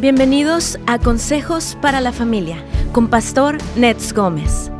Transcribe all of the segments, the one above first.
Bienvenidos a Consejos para la Familia con Pastor Nets Gómez.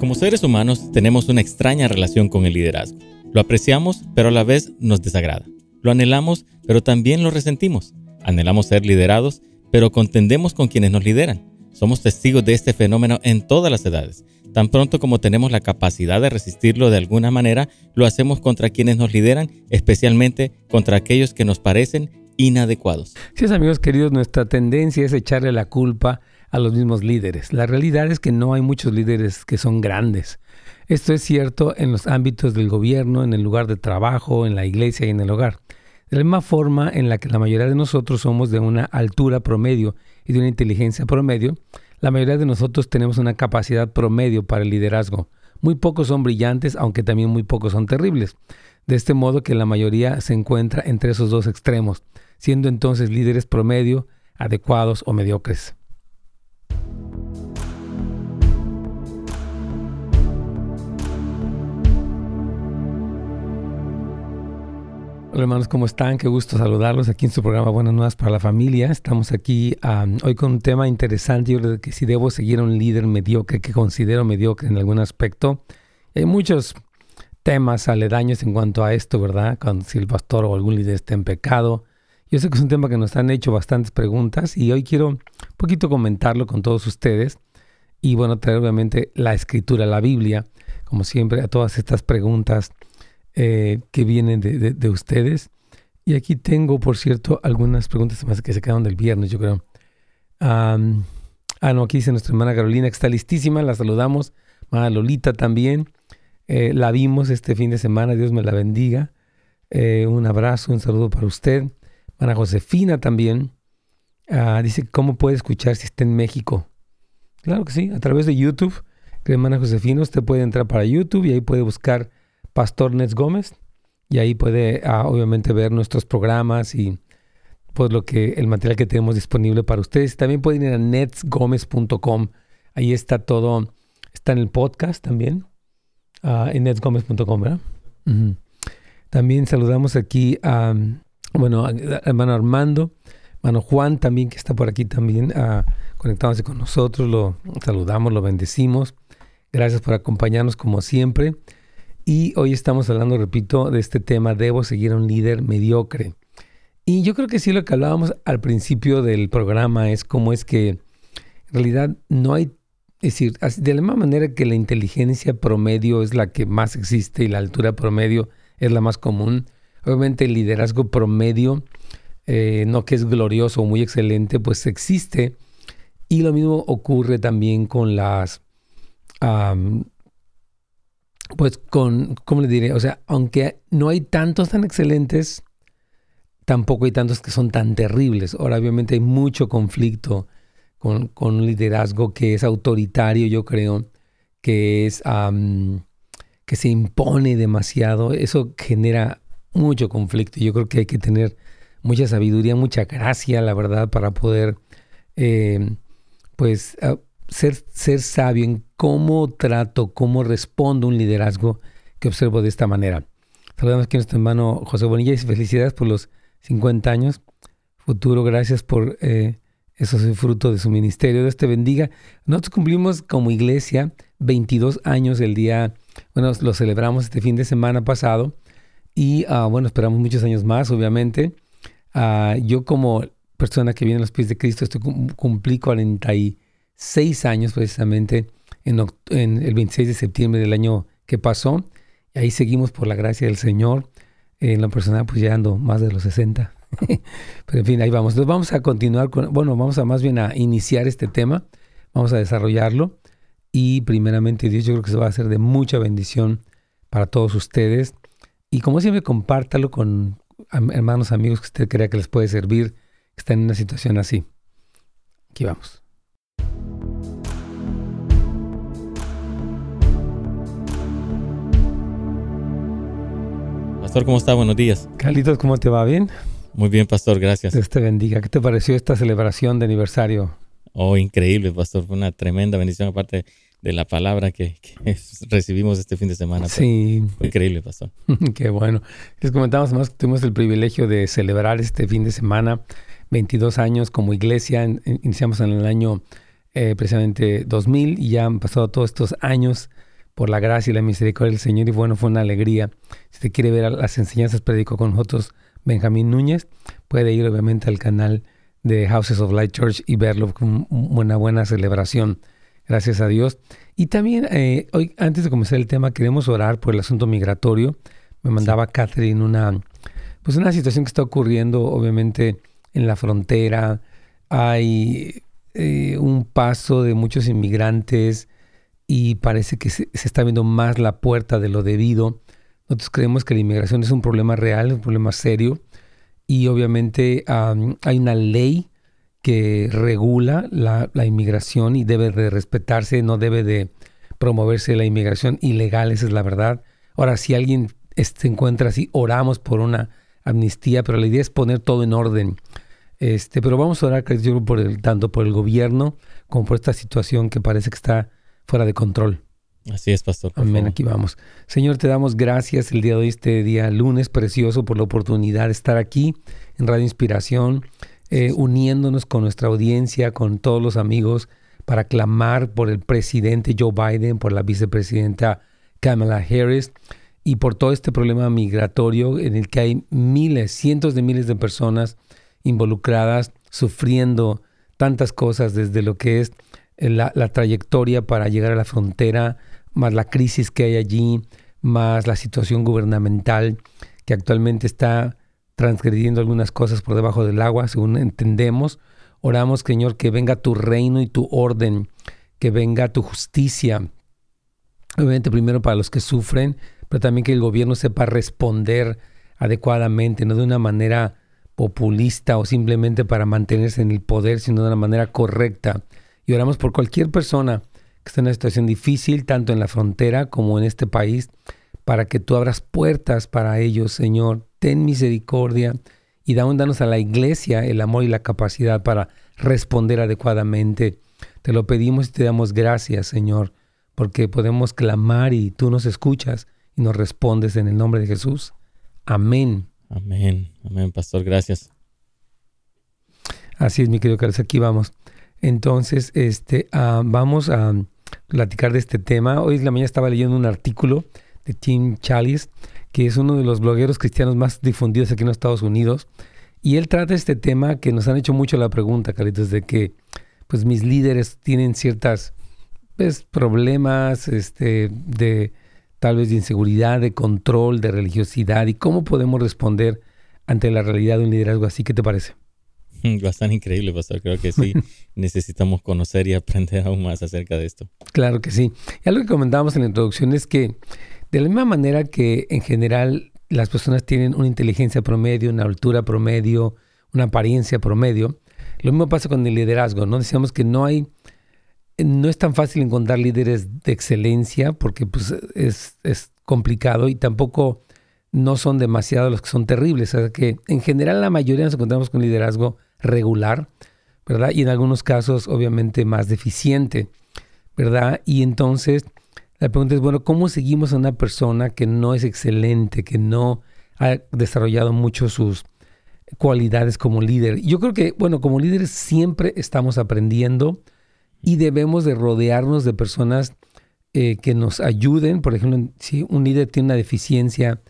Como seres humanos tenemos una extraña relación con el liderazgo. Lo apreciamos, pero a la vez nos desagrada. Lo anhelamos, pero también lo resentimos. Anhelamos ser liderados, pero contendemos con quienes nos lideran. Somos testigos de este fenómeno en todas las edades. Tan pronto como tenemos la capacidad de resistirlo de alguna manera, lo hacemos contra quienes nos lideran, especialmente contra aquellos que nos parecen inadecuados. Sí, amigos queridos, nuestra tendencia es echarle la culpa a los mismos líderes. La realidad es que no hay muchos líderes que son grandes. Esto es cierto en los ámbitos del gobierno, en el lugar de trabajo, en la iglesia y en el hogar. De la misma forma en la que la mayoría de nosotros somos de una altura promedio y de una inteligencia promedio, la mayoría de nosotros tenemos una capacidad promedio para el liderazgo. Muy pocos son brillantes, aunque también muy pocos son terribles. De este modo que la mayoría se encuentra entre esos dos extremos, siendo entonces líderes promedio, adecuados o mediocres. Hola hermanos, ¿cómo están? Qué gusto saludarlos aquí en su programa Buenas Nuevas para la Familia. Estamos aquí hoy con un tema interesante. Yo creo que si debo seguir a un líder mediocre, que considero mediocre en algún aspecto. Hay muchos temas aledaños en cuanto a esto, ¿verdad? Cuando si el pastor o algún líder está en pecado. Yo sé que es un tema que nos han hecho bastantes preguntas y hoy quiero un poquito comentarlo con todos ustedes. Y bueno, traer obviamente la escritura, la Biblia, como siempre, a todas estas preguntas eh, que vienen de, ustedes. Y aquí tengo, por cierto, algunas preguntas más que se quedaron del viernes, yo creo. ah, no, aquí dice nuestra hermana Carolina, que está listísima, la saludamos. Hermana Lolita también. Eh, la vimos este fin de semana, Dios me la bendiga. Eh, un abrazo, un saludo para usted. Hermana Josefina también. Ah, dice, ¿cómo puede escuchar si está en México? Claro que sí, a través de YouTube. Hermana Josefina, usted puede entrar para YouTube y ahí puede buscar Pastor Nets Gómez y ahí puede ah, obviamente ver nuestros programas y pues lo que el material que tenemos disponible para ustedes. También pueden ir a netsgomez.com. Ahí está todo, está en el podcast también, uh, en netsgomez.com, ¿verdad? También saludamos aquí a, bueno, hermano Armando, hermano Juan también que está por aquí también uh, conectándose con nosotros. Lo saludamos, lo bendecimos. Gracias por acompañarnos como siempre. Y hoy estamos hablando, repito, de este tema, debo seguir a un líder mediocre. Y yo creo que sí lo que hablábamos al principio del programa es cómo es que en realidad no hay, es decir, de la misma manera que la inteligencia promedio es la que más existe y la altura promedio es la más común, obviamente el liderazgo promedio, eh, no que es glorioso o muy excelente, pues existe. Y lo mismo ocurre también con las pues con, ¿cómo le diré? O sea, aunque no hay tantos tan excelentes, tampoco hay tantos que son tan terribles. Ahora, obviamente hay mucho conflicto con, con un liderazgo que es autoritario, yo creo, que es que se impone demasiado. Eso genera mucho conflicto. Yo creo que hay que tener mucha sabiduría, mucha gracia, la verdad, para poder, eh, pues, ser, ser sabio en cómo trato, cómo respondo un liderazgo que observo de esta manera. Saludamos aquí a nuestro hermano José Bonilla y felicidades por los 50 años. Futuro, gracias por eh, eso, es fruto de su ministerio. Dios te bendiga. Nosotros cumplimos como iglesia 22 años el día, bueno, lo celebramos este fin de semana pasado y ah, bueno, esperamos muchos años más, obviamente. Ah, yo como persona que viene a los pies de Cristo, estoy, cumplí 40 y seis años precisamente en, el 26 de septiembre del año que pasó. Y ahí seguimos por la gracia del Señor. En lo personal, pues ya ando más de los 60. Pero en fin, ahí vamos. Entonces vamos a continuar con, bueno, vamos a más bien a iniciar este tema. Vamos a desarrollarlo. Y primeramente Dios, yo creo que se va a hacer de mucha bendición para todos ustedes. Y como siempre, compártalo con hermanos, amigos que usted crea que les puede servir, que están en una situación así. Aquí vamos. Pastor, ¿cómo está? Buenos días. Carlitos, ¿cómo te va? ¿Bien? Muy bien, Pastor, gracias. Dios te bendiga. ¿Qué te pareció esta celebración de aniversario? Oh, increíble, Pastor. Fue una tremenda bendición aparte de la palabra que, recibimos este fin de semana. Sí. Fue increíble, pastor. Qué bueno. Les comentamos más que tuvimos el privilegio de celebrar este fin de semana, 22 años como iglesia. Iniciamos en el año eh, precisamente 2000 y ya han pasado todos estos años por la gracia y la misericordia del Señor y bueno, fue una alegría. Si te quiere ver las enseñanzas, predico con nosotros Benjamín Núñez, puede ir obviamente al canal de Houses of Light Church y verlo con una buena celebración gracias a Dios. Y también, eh, hoy, antes de comenzar el tema, queremos orar por el asunto migratorio. Me mandaba Catherine una, pues una situación que está ocurriendo, obviamente, en la frontera. Hay eh, un paso de muchos inmigrantes y parece que se, está viendo más la puerta de lo debido. Nosotros creemos que la inmigración es un problema real, un problema serio. Y obviamente hay una ley que regula la, inmigración y debe de respetarse, no debe de promoverse la inmigración ilegal, esa es la verdad. Ahora, si alguien se encuentra así, oramos por una amnistía, pero la idea es poner todo en orden. Este, pero vamos a orar, por el, tanto por el gobierno como por esta situación que parece que está fuera de control. Así es, pastor. Amén, aquí vamos. Señor, te damos gracias el día de hoy, este día lunes precioso, por la oportunidad de estar aquí en Radio Inspiración. Eh, uniéndonos con nuestra audiencia, con todos los amigos, para clamar por el presidente Joe Biden, por la vicepresidenta Kamala Harris y por todo este problema migratorio en el que hay miles, cientos de miles de personas involucradas, sufriendo tantas cosas desde lo que es la, la, trayectoria para llegar a la frontera, más la crisis que hay allí, más la situación gubernamental que actualmente está transgrediendo algunas cosas por debajo del agua, según entendemos. Oramos, Señor, que venga tu reino y tu orden, que venga tu justicia. Obviamente primero para los que sufren, pero también que el gobierno sepa responder adecuadamente, no de una manera populista o simplemente para mantenerse en el poder, sino de una manera correcta. Y oramos por cualquier persona que esté en una situación difícil, tanto en la frontera como en este país, para que tú abras puertas para ellos, Señor. Ten misericordia y danos a la iglesia el amor y la capacidad para responder adecuadamente. Te lo pedimos y te damos gracias, Señor, porque podemos clamar y tú nos escuchas y nos respondes en el nombre de Jesús. Amén. Amén. Amén, pastor. Gracias. Así es, mi querido Carlos. Aquí vamos. Entonces, este, ah, vamos a platicar de este tema. Hoy en la mañana estaba leyendo un artículo de Tim Chalice, que es uno de los blogueros cristianos más difundidos aquí en los Estados Unidos. Y él trata este tema que nos han hecho mucho la pregunta, Carlitos, de que pues mis líderes tienen ciertas pues, problemas este, de tal vez de inseguridad, de control, de religiosidad y cómo podemos responder ante la realidad de un liderazgo así. ¿Qué te parece? Bastante increíble, pastor. Creo que sí necesitamos conocer y aprender aún más acerca de esto. Claro que sí. Y algo que comentábamos en la introducción es que de la misma manera que en general las personas tienen una inteligencia promedio, una altura promedio, una apariencia promedio, lo mismo pasa con el liderazgo, ¿no? Decíamos que no hay, no es tan fácil encontrar líderes de excelencia porque pues, es, es complicado y tampoco no son demasiados los que son terribles. O sea que en general la mayoría nos encontramos con liderazgo regular, ¿verdad? Y en algunos casos obviamente más deficiente, ¿verdad? Y entonces la pregunta es, bueno, ¿cómo seguimos a una persona que no es excelente, que no ha desarrollado mucho sus cualidades como líder? Yo creo que, bueno, como líderes siempre estamos aprendiendo y debemos de rodearnos de personas eh, que nos ayuden. Por ejemplo, si un líder tiene una deficiencia,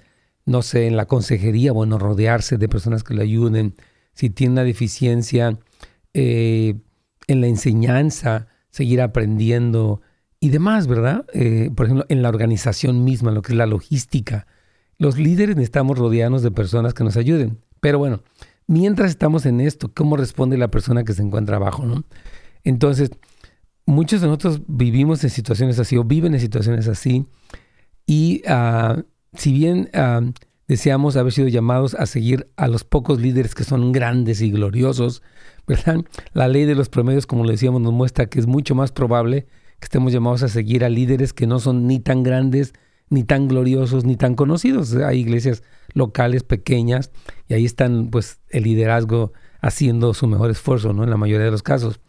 no sé, en la consejería, bueno, rodearse de personas que le ayuden. Si tiene una deficiencia eh, en la enseñanza, seguir aprendiendo y demás, ¿verdad? Eh, por ejemplo, en la organización misma, lo que es la logística. Los líderes necesitamos rodearnos de personas que nos ayuden. Pero bueno, mientras estamos en esto, ¿cómo responde la persona que se encuentra abajo, no? Entonces, muchos de nosotros vivimos en situaciones así o viven en situaciones así. Y uh, si bien uh, deseamos haber sido llamados a seguir a los pocos líderes que son grandes y gloriosos, ¿verdad? La ley de los promedios, como le decíamos, nos muestra que es mucho más probable que estemos llamados a seguir a líderes que no son ni tan grandes, ni tan gloriosos, ni tan conocidos. Hay iglesias locales pequeñas y ahí están pues el liderazgo haciendo su mejor esfuerzo, ¿no? En la mayoría de los casos.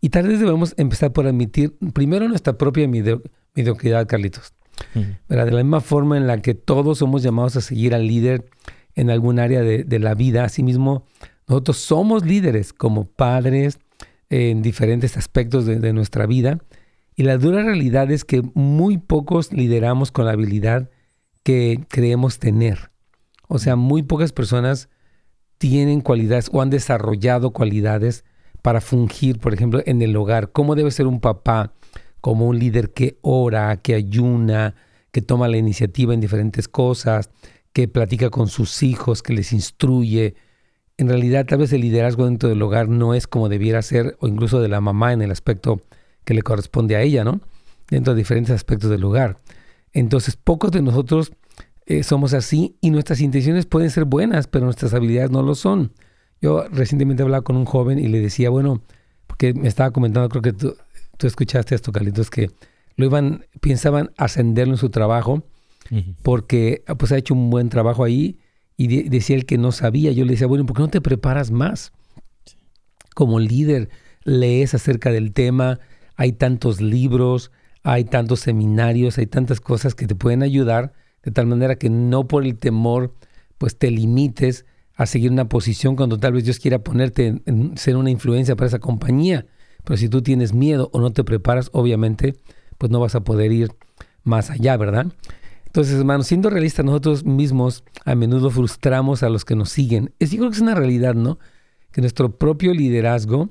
Y tal vez debemos empezar por admitir primero nuestra propia mediocridad, Carlitos. De la misma forma en la que todos somos llamados a seguir al líder en algún área de, la vida, asimismo, nosotros somos líderes como padres en diferentes aspectos de, nuestra vida. Y la dura realidad es que muy pocos lideramos con la habilidad que creemos tener. O sea, muy pocas personas tienen cualidades o han desarrollado cualidades para fungir, por ejemplo, en el hogar. ¿Cómo debe ser un papá como un líder que ora, que ayuna, que toma la iniciativa en diferentes cosas, que platica con sus hijos, que les instruye? En realidad, tal vez el liderazgo dentro del hogar no es como debiera ser, o incluso de la mamá en el aspecto que le corresponde a ella, ¿no? Dentro de diferentes aspectos del hogar. Entonces, pocos de nosotros eh, somos así y nuestras intenciones pueden ser buenas, pero nuestras habilidades no lo son. Yo recientemente hablaba con un joven y le decía, bueno, porque me estaba comentando, creo que tú, escuchaste esto, Carlitos, que lo iban, pensaban ascenderlo en su trabajo porque pues ha hecho un buen trabajo ahí y decía él que no sabía. Yo le decía, bueno, ¿por qué no te preparas más? Como líder, lees acerca del tema, hay tantos libros, hay tantos seminarios, hay tantas cosas que te pueden ayudar de tal manera que no por el temor pues te limites a seguir una posición cuando tal vez Dios quiera ponerte en, ser una influencia para esa compañía. Pero si tú tienes miedo o no te preparas, obviamente, pues no vas a poder ir más allá, ¿verdad? Entonces, hermanos, siendo realistas, nosotros mismos a menudo frustramos a los que nos siguen. Es, yo creo que es una realidad, ¿no? Que nuestro propio liderazgo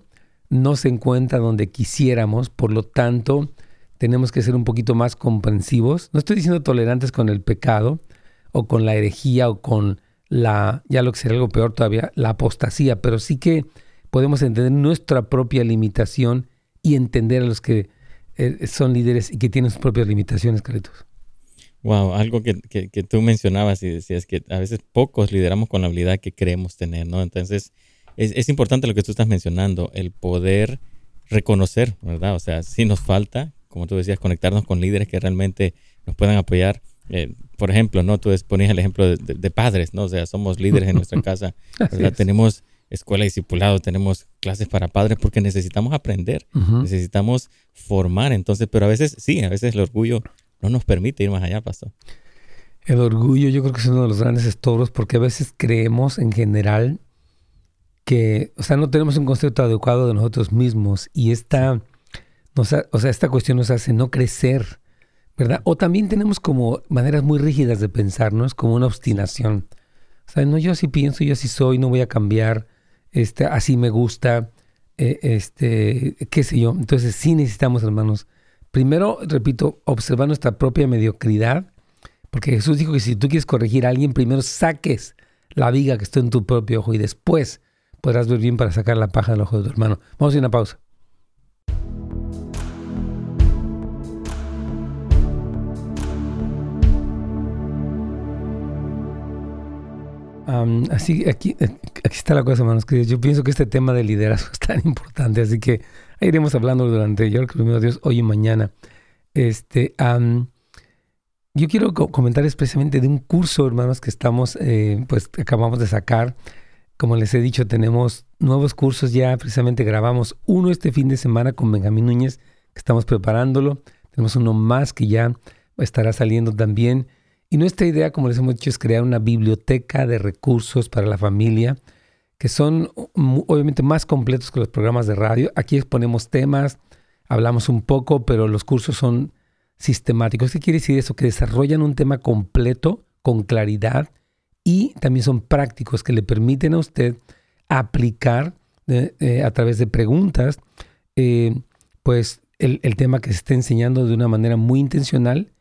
no se encuentra donde quisiéramos, por lo tanto, tenemos que ser un poquito más comprensivos. No estoy diciendo tolerantes con el pecado o con la herejía o con la, ya lo que sería algo peor todavía, la apostasía, pero sí que podemos entender nuestra propia limitación y entender a los que eh, son líderes y que tienen sus propias limitaciones, Carlitos. Wow, algo que, que, tú mencionabas y decías que a veces pocos lideramos con la habilidad que creemos tener, ¿no? Entonces, es, es importante lo que tú estás mencionando, el poder reconocer, ¿verdad? O sea, si nos falta, como tú decías, conectarnos con líderes que realmente nos puedan apoyar. Eh, por ejemplo, ¿no? Tú ponías el ejemplo de, padres, ¿no? O sea, somos líderes en nuestra casa, ¿verdad? Tenemos escuela de discipulado, tenemos clases para padres porque necesitamos aprender, necesitamos formar. Entonces, pero a veces, sí, a veces el orgullo no nos permite ir más allá, pastor. El orgullo yo creo que es uno de los grandes estorbos porque a veces creemos en general que, o sea, no tenemos un concepto adecuado de nosotros mismos y esta o sea, esta cuestión nos hace no crecer, ¿verdad? O también tenemos como maneras muy rígidas de pensarnos, como una obstinación. O sea, no, yo así pienso, yo así soy, no voy a cambiar, este, así me gusta, eh, este, qué sé yo. Entonces sí necesitamos, hermanos, primero, repito, observar nuestra propia mediocridad, porque Jesús dijo que si tú quieres corregir a alguien, primero saques la viga que está en tu propio ojo y después podrás ver bien para sacar la paja del ojo de tu hermano. Vamos a ir a una pausa. Así, aquí, aquí está la cosa, hermanos Yo pienso que este tema de liderazgo es tan importante, así que iremos hablando durante, yo creo que Dios, hoy y mañana. Este, yo quiero comentar especialmente de un curso, hermanos, que estamos, eh, pues acabamos de sacar. Como les he dicho, tenemos nuevos cursos ya, precisamente grabamos uno este fin de semana con Benjamín Núñez, que estamos preparándolo. Tenemos uno más que ya estará saliendo también. Y nuestra idea, como les hemos dicho, es crear una biblioteca de recursos para la familia que son obviamente más completos que los programas de radio. Aquí exponemos temas, hablamos un poco, pero los cursos son sistemáticos. ¿Qué quiere decir eso? Que desarrollan un tema completo, con claridad, y también son prácticos que le permiten a usted aplicar eh, eh, a través de preguntas, eh, pues el, el, tema que se está enseñando de una manera muy intencional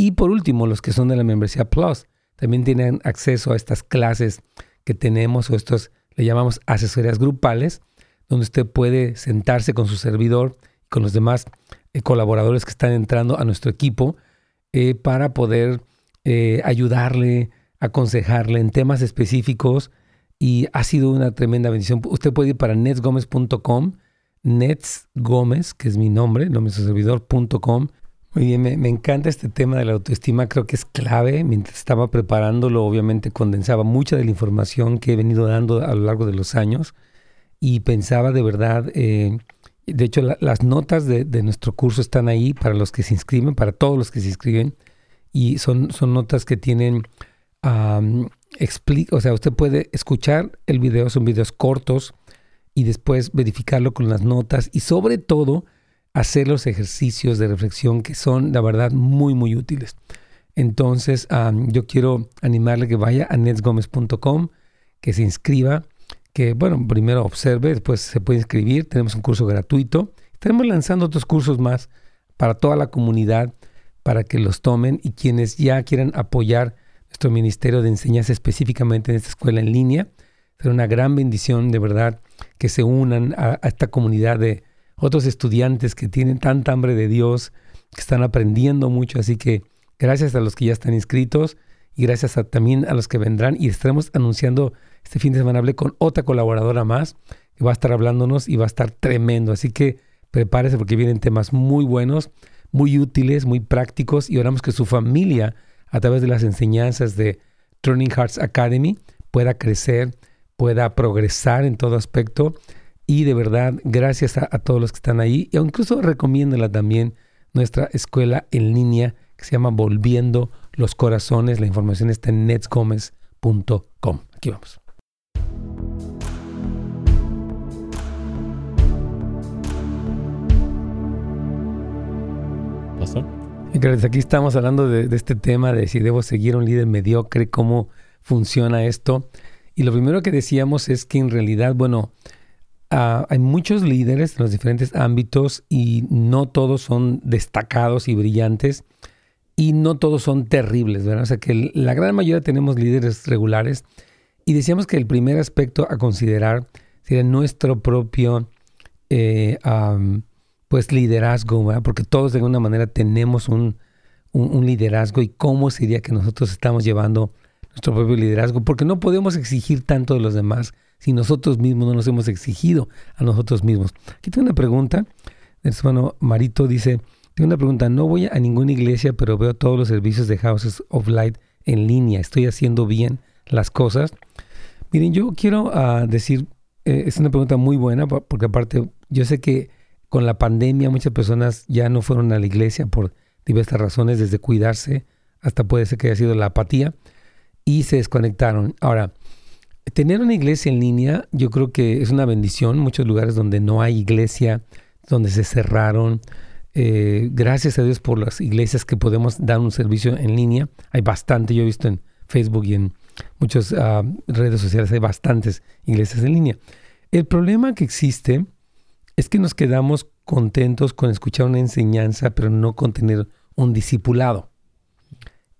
y por último, los que son de la membresía Plus también tienen acceso a estas clases que tenemos o estos le llamamos asesorías grupales, donde usted puede sentarse con su servidor y con los demás eh, colaboradores que están entrando a nuestro equipo eh, para poder eh, ayudarle, aconsejarle en temas específicos y ha sido una tremenda bendición. Usted puede ir para netsgomez.com, Nets que es mi nombre, de su servidor.com muy bien, me, encanta este tema de la autoestima, creo que es clave. Mientras estaba preparándolo, obviamente condensaba mucha de la información que he venido dando a lo largo de los años y pensaba de verdad, eh, De hecho, las notas de, nuestro curso están ahí para los que se inscriben, para todos los que se inscriben. Y son, son notas que tienen, explica, o sea, usted puede escuchar el video, son videos cortos, y después verificarlo con las notas y sobre todo hacer los ejercicios de reflexión que son, la verdad, muy, muy útiles. Entonces, yo quiero animarle que vaya a netsgomez.com, que se inscriba que, bueno, primero observe, después se puede inscribir. Tenemos un curso gratuito. Estaremos lanzando otros cursos más para toda la comunidad para que los tomen y quienes ya quieran apoyar nuestro ministerio de enseñanza específicamente en esta escuela en línea. Será una gran bendición, de verdad, que se unan a, esta comunidad de otros estudiantes que tienen tanta hambre de Dios, que están aprendiendo mucho. Así que gracias a los que ya están inscritos y gracias también a los que vendrán. Y estaremos anunciando este fin de semana hablé con otra colaboradora más que va a estar hablándonos y va a estar tremendo. Así que prepárese porque vienen temas muy buenos, muy útiles, muy prácticos y oramos que su familia, a través de las enseñanzas de Turning Hearts Academy, pueda crecer, pueda progresar en todo aspecto. Y de verdad, gracias a, todos los que están ahí. Y incluso recomiéndala también nuestra escuela en línea que se llama Volviendo los Corazones. La información está en netsgomez.com. Aquí vamos. Aquí estamos hablando de, este tema de si debo seguir un líder mediocre, cómo funciona esto. Y lo primero que decíamos es que en realidad, bueno, ah, hay muchos líderes en los diferentes ámbitos y no todos son destacados y brillantes y no todos son terribles, ¿verdad? O sea que la gran mayoría tenemos líderes regulares y decíamos que el primer aspecto a considerar sería nuestro propio eh, pues liderazgo, ¿verdad? porque todos de alguna manera tenemos un, liderazgo y cómo sería que nosotros estamos llevando nuestro propio liderazgo, porque no podemos exigir tanto de los demás si nosotros mismos no nos hemos exigido a nosotros mismos. Aquí tengo una pregunta, el hermano Marito dice, tengo una pregunta, no voy a ninguna iglesia, pero veo todos los servicios de Houses of Light en línea, estoy haciendo bien las cosas. Miren, yo quiero ah, decir, eh, es una pregunta muy buena, porque aparte yo sé que con la pandemia muchas personas ya no fueron a la iglesia por diversas razones, desde cuidarse hasta puede ser que haya sido la apatía, y se desconectaron. Ahora, tener una iglesia en línea yo creo que es una bendición. Muchos lugares donde no hay iglesia, donde se cerraron. Eh, gracias a Dios por las iglesias que podemos dar un servicio en línea. Hay bastante, yo he visto en Facebook y en muchas ah, redes sociales, hay bastantes iglesias en línea. El problema que existe es que nos quedamos contentos con escuchar una enseñanza, pero no con tener un discipulado.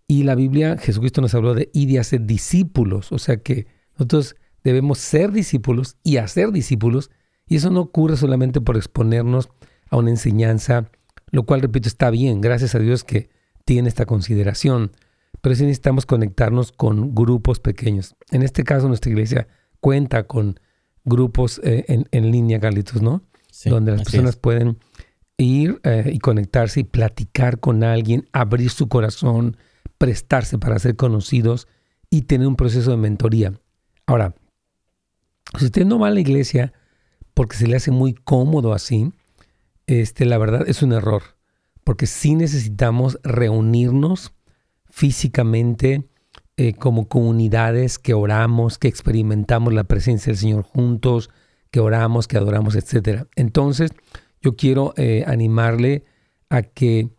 Y la Biblia, Jesucristo nos habló de ir y hacer discípulos, o sea que nosotros debemos ser discípulos y hacer discípulos, y eso no ocurre solamente por exponernos a una enseñanza, lo cual, repito, está bien, gracias a Dios que tiene esta consideración, pero sí necesitamos conectarnos con grupos pequeños. En este caso, nuestra iglesia cuenta con grupos eh, en, en, línea, Carlitos, ¿no? donde las personas pueden ir eh, y conectarse y platicar con alguien, abrir su corazón, prestarse para ser conocidos y tener un proceso de mentoría. Ahora, si usted no va a la iglesia porque se le hace muy cómodo así, este, la verdad es un error, porque sí necesitamos reunirnos físicamente eh, como comunidades que oramos, que experimentamos la presencia del Señor juntos, que oramos, que adoramos, etc. Entonces, yo quiero eh, animarle a que,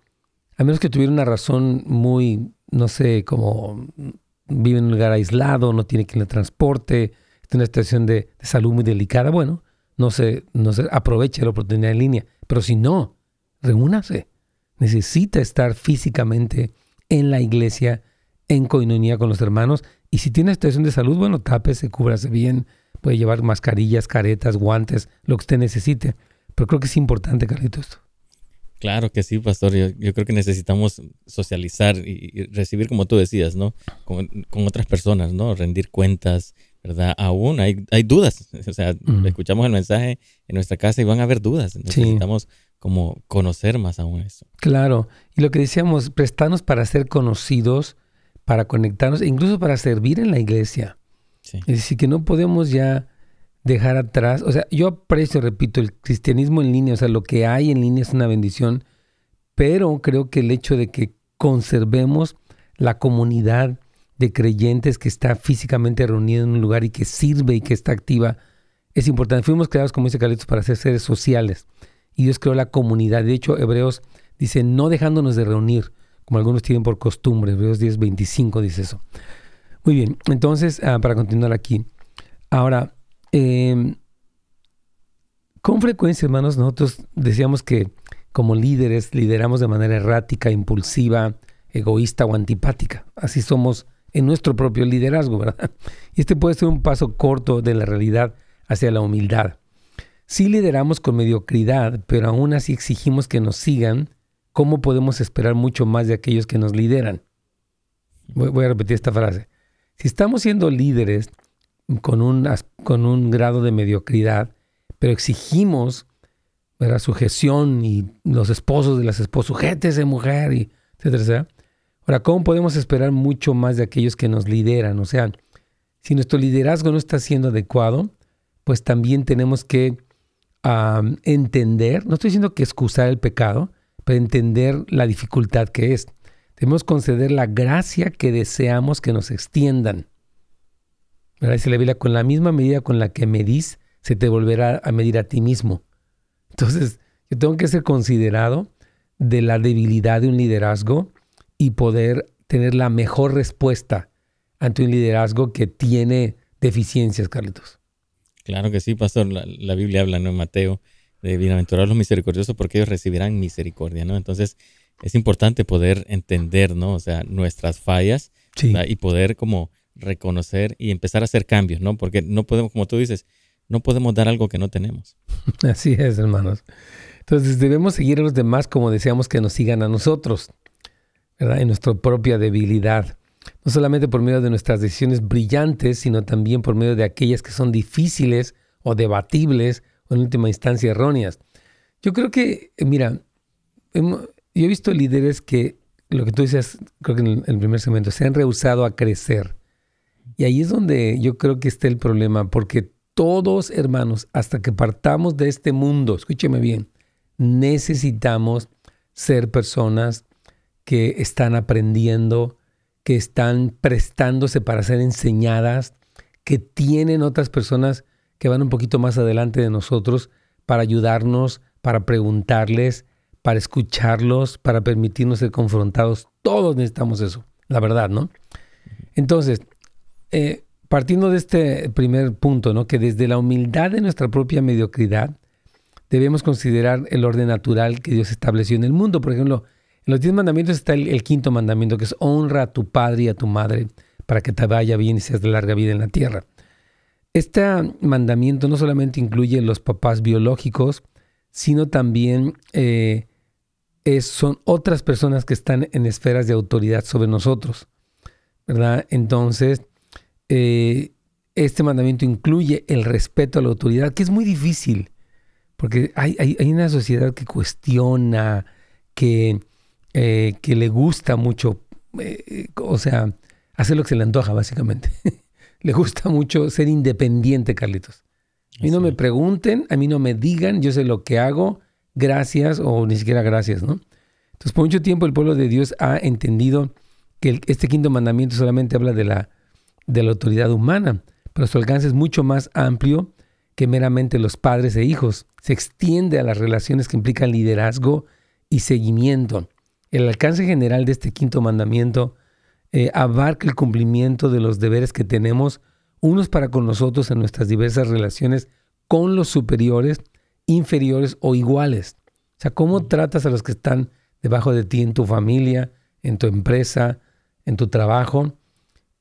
a menos que tuviera una razón muy, no sé, como vive en un lugar aislado, no tiene quien le transporte, está en una situación de, salud muy delicada, bueno, no se, no se aproveche la oportunidad en línea. Pero si no, reúnase. Necesita estar físicamente en la iglesia, en coinonía con los hermanos. Y si tiene situación de salud, bueno, tápese, cúbrase bien, puede llevar mascarillas, caretas, guantes, lo que usted necesite. Pero creo que es importante, Carlito, esto. Claro que sí, pastor. Yo, creo que necesitamos socializar y, recibir, como tú decías, ¿no? Con, otras personas, ¿no? Rendir cuentas, ¿verdad? Aún hay, hay dudas. O sea, escuchamos el mensaje en nuestra casa y van a haber dudas. Necesitamos como conocer más aún eso. Claro. Y lo que decíamos, prestarnos para ser conocidos, para conectarnos, e incluso para servir en la iglesia. Es decir, que no podemos ya dejar atrás, o sea, yo aprecio, repito, el cristianismo en línea, o sea, lo que hay en línea es una bendición, pero creo que el hecho de que conservemos la comunidad de creyentes que está físicamente reunida en un lugar y que sirve y que está activa es importante. Fuimos creados, como dice Carlitos, para ser seres sociales y Dios creó la comunidad. De hecho, Hebreos dice, no dejándonos de reunir, como algunos tienen por costumbre. Hebreos 10, 25 dice eso. Muy bien, entonces, ah, para continuar aquí. Ahora, em, con frecuencia, hermanos, nosotros decíamos que como líderes lideramos de manera errática, impulsiva, egoísta o antipática. Así somos en nuestro propio liderazgo, ¿verdad? Y este puede ser un paso corto de la realidad hacia la humildad. Sí lideramos con mediocridad, pero aún así exigimos que nos sigan. ¿Cómo podemos esperar mucho más de aquellos que nos lideran? Voy, a repetir esta frase. Si estamos siendo líderes con un, con un grado de mediocridad, pero exigimos la sujeción y los esposos de las esposas, sujétese mujer, y etcétera, etcétera. Ahora, ¿cómo podemos esperar mucho más de aquellos que nos lideran? O sea, si nuestro liderazgo no está siendo adecuado, pues también tenemos que entender, no estoy diciendo que excusar el pecado, pero entender la dificultad que es. Debemos conceder la gracia que deseamos que nos extiendan. ¿Verdad? Dice la Biblia, con la misma medida con la que medís, se te volverá a medir a ti mismo. Entonces, yo tengo que ser considerado de la debilidad de un liderazgo y poder tener la mejor respuesta ante un liderazgo que tiene deficiencias, Carlitos. Claro que sí, pastor. La, Biblia habla ¿no? en Mateo de bienaventurados los misericordiosos porque ellos recibirán misericordia, ¿no? Entonces es importante poder entender, ¿no? O sea, nuestras fallas y poder como reconocer y empezar a hacer cambios, ¿no? Porque no podemos, como tú dices, no podemos dar algo que no tenemos. Así es, hermanos. Entonces debemos seguir a los demás como deseamos que nos sigan a nosotros, ¿verdad? En nuestra propia debilidad no solamente por medio de nuestras decisiones brillantes, sino también por medio de aquellas que son difíciles o debatibles o en última instancia erróneas. Yo creo que, mira, yo he visto líderes que, lo que tú dices, creo que en el primer segmento, se han rehusado a crecer. Y ahí es donde yo creo que está el problema, porque todos, hermanos, hasta que partamos de este mundo, escúcheme bien, necesitamos ser personas que están aprendiendo, que están prestándose para ser enseñadas, que tienen otras personas que van un poquito más adelante de nosotros para ayudarnos, para preguntarles, para escucharlos, para permitirnos ser confrontados. Todos necesitamos eso, la verdad, ¿no? Entonces, eh, partiendo de este primer punto, ¿no? Que desde la humildad de nuestra propia mediocridad, debemos considerar el orden natural que Dios estableció en el mundo. Por ejemplo, en los diez mandamientos está el, quinto mandamiento, que es honra a tu padre y a tu madre para que te vaya bien y seas de larga vida en la tierra. Este mandamiento no solamente incluye los papás biológicos, sino también eh, son otras personas que están en esferas de autoridad sobre nosotros. ¿verdad? Entonces, eh, este mandamiento incluye el respeto a la autoridad, que es muy difícil, porque hay, hay una sociedad que cuestiona, que eh, que le gusta mucho, eh, o sea, hacer lo que se le antoja, básicamente. le gusta mucho ser independiente, Carlitos. A mí no me pregunten, a mí no me digan, yo sé lo que hago, gracias o ni siquiera gracias, ¿no? Entonces, por mucho tiempo el pueblo de Dios ha entendido que este quinto mandamiento solamente habla de la, de la autoridad humana, pero su alcance es mucho más amplio que meramente los padres e hijos. Se extiende a las relaciones que implican liderazgo y seguimiento. El alcance general de este quinto mandamiento eh, abarca el cumplimiento de los deberes que tenemos unos para con nosotros en nuestras diversas relaciones con los superiores, inferiores o iguales. O sea, cómo tratas a los que están debajo de ti en tu familia, en tu empresa, en tu trabajo,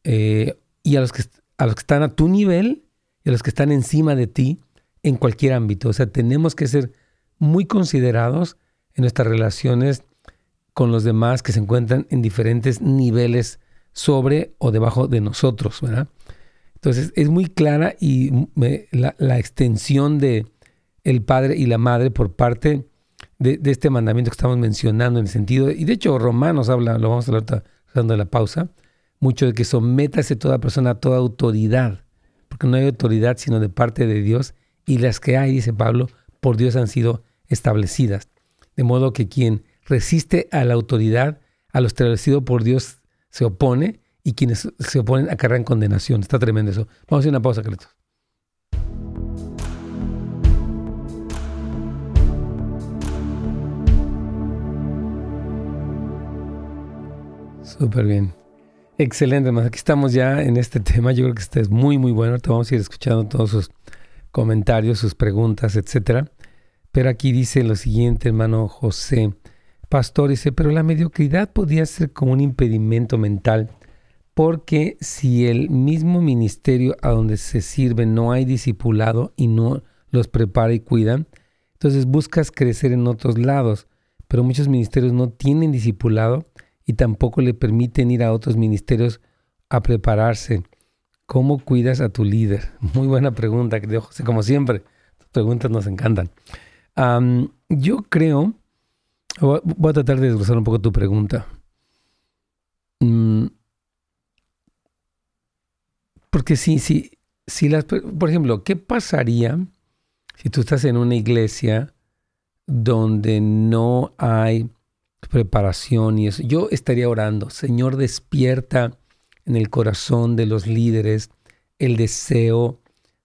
eh, y a los, que, a los que están a tu nivel y a los que están encima de ti en cualquier ámbito. O sea, tenemos que ser muy considerados en nuestras relaciones con los demás que se encuentran en diferentes niveles sobre o debajo de nosotros, ¿verdad? Entonces es muy clara y la, extensión de el padre y la madre por parte de, este mandamiento que estamos mencionando en el sentido, y de hecho Romanos habla, lo vamos a hablar dando la pausa, mucho de que sométase toda persona a toda autoridad, porque no hay autoridad sino de parte de Dios, y las que hay, dice Pablo, por Dios han sido establecidas. De modo que quien resiste a la autoridad, a lo establecido por Dios, se opone, y quienes se oponen acarrean condenación. Está tremendo eso. Vamos a hacer una pausa, Cretos. Súper bien. Excelente, hermano. Aquí estamos ya en este tema. Yo creo que este es muy, muy bueno. Ahorita vamos a ir escuchando todos sus comentarios, sus preguntas, etcétera. Pero aquí dice lo siguiente, hermano José. Pastor dice, pero la mediocridad podría ser como un impedimento mental, porque si el mismo ministerio a donde se sirve no hay discipulado y no los prepara y cuidan, entonces buscas crecer en otros lados, pero muchos ministerios no tienen discipulado y tampoco le permiten ir a otros ministerios a prepararse. ¿Cómo cuidas a tu líder? Muy buena pregunta, querido José. Como siempre, tus preguntas nos encantan. yo creo, voy a tratar de desglosar un poco tu pregunta. Mm, porque sí, sí, si las, por ejemplo, ¿qué pasaría si tú estás en una iglesia donde no hay preparación y eso. Yo estaría orando, Señor, despierta en el corazón de los líderes el deseo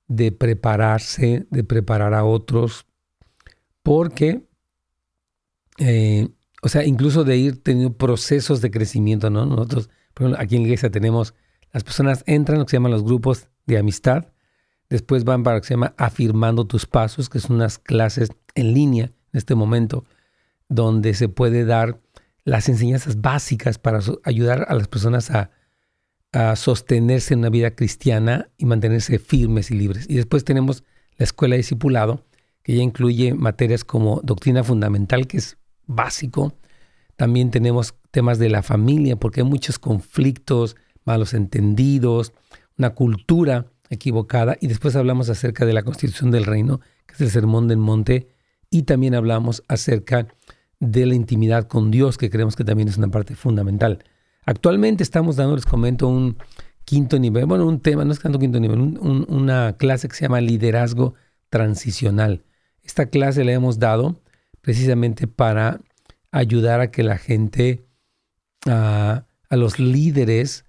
de prepararse, de preparar a otros, porque, eh, o sea, incluso de ir teniendo procesos de crecimiento, ¿no? Nosotros, por ejemplo, aquí en la iglesia tenemos, las personas entran lo que se llaman los grupos de amistad, después van para lo que se llama afirmando tus pasos, que son unas clases en línea en este momento, donde se puede dar las enseñanzas básicas para ayudar a las personas a, sostenerse en una vida cristiana y mantenerse firmes y libres. Y después tenemos la escuela de discipulado, que ya incluye materias como doctrina fundamental, que es básico. También tenemos temas de la familia, porque hay muchos conflictos, malos entendidos, una cultura equivocada. Y después hablamos acerca de la constitución del reino, que es el sermón del monte. Y también hablamos acerca de la intimidad con Dios, que creemos que también es una parte fundamental. Actualmente estamos dando, les comento, un quinto nivel, bueno, un tema, no es tanto quinto nivel, una clase que se llama liderazgo transicional. Esta clase la hemos dado precisamente para ayudar a que la gente, a, a los líderes,